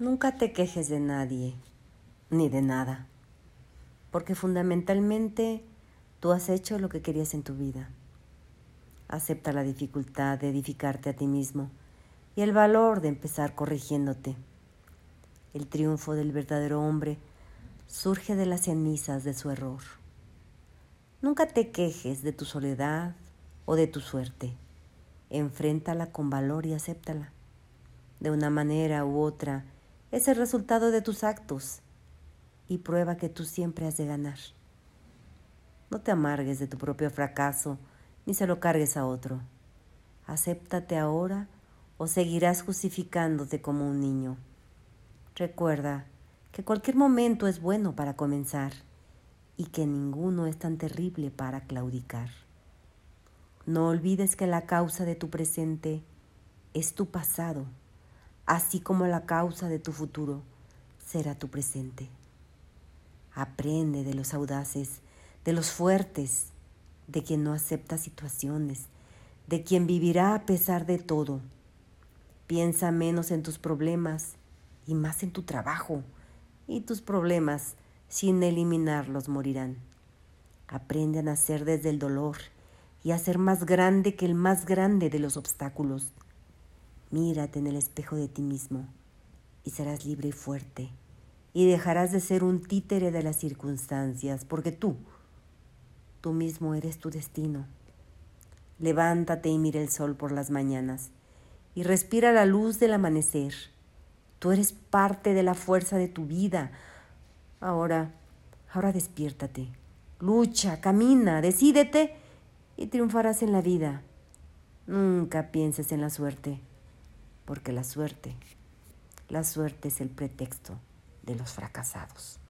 Nunca te quejes de nadie ni de nada, porque fundamentalmente tú has hecho lo que querías en tu vida. Acepta la dificultad de edificarte a ti mismo y el valor de empezar corrigiéndote. El triunfo del verdadero hombre surge de las cenizas de su error. Nunca te quejes de tu soledad o de tu suerte. Enfréntala con valor y acéptala. De una manera u otra, es el resultado de tus actos y prueba que tú siempre has de ganar. No te amargues de tu propio fracaso ni se lo cargues a otro. Acéptate ahora o seguirás justificándote como un niño. Recuerda que cualquier momento es bueno para comenzar y que ninguno es tan terrible para claudicar. No olvides que la causa de tu presente es tu pasado así como la causa de tu futuro será tu presente. Aprende de los audaces, de los fuertes, de quien no acepta situaciones, de quien vivirá a pesar de todo. Piensa menos en tus problemas y más en tu trabajo, y tus problemas, sin eliminarlos, morirán. Aprende a nacer desde el dolor y a ser más grande que el más grande de los obstáculos. Mírate en el espejo de ti mismo y serás libre y fuerte y dejarás de ser un títere de las circunstancias porque tú, tú mismo eres tu destino. Levántate y mira el sol por las mañanas y respira la luz del amanecer. Tú eres parte de la fuerza de tu vida. Ahora, ahora despiértate. Lucha, camina, decídete y triunfarás en la vida. Nunca pienses en la suerte porque la suerte, la suerte es el pretexto de los fracasados.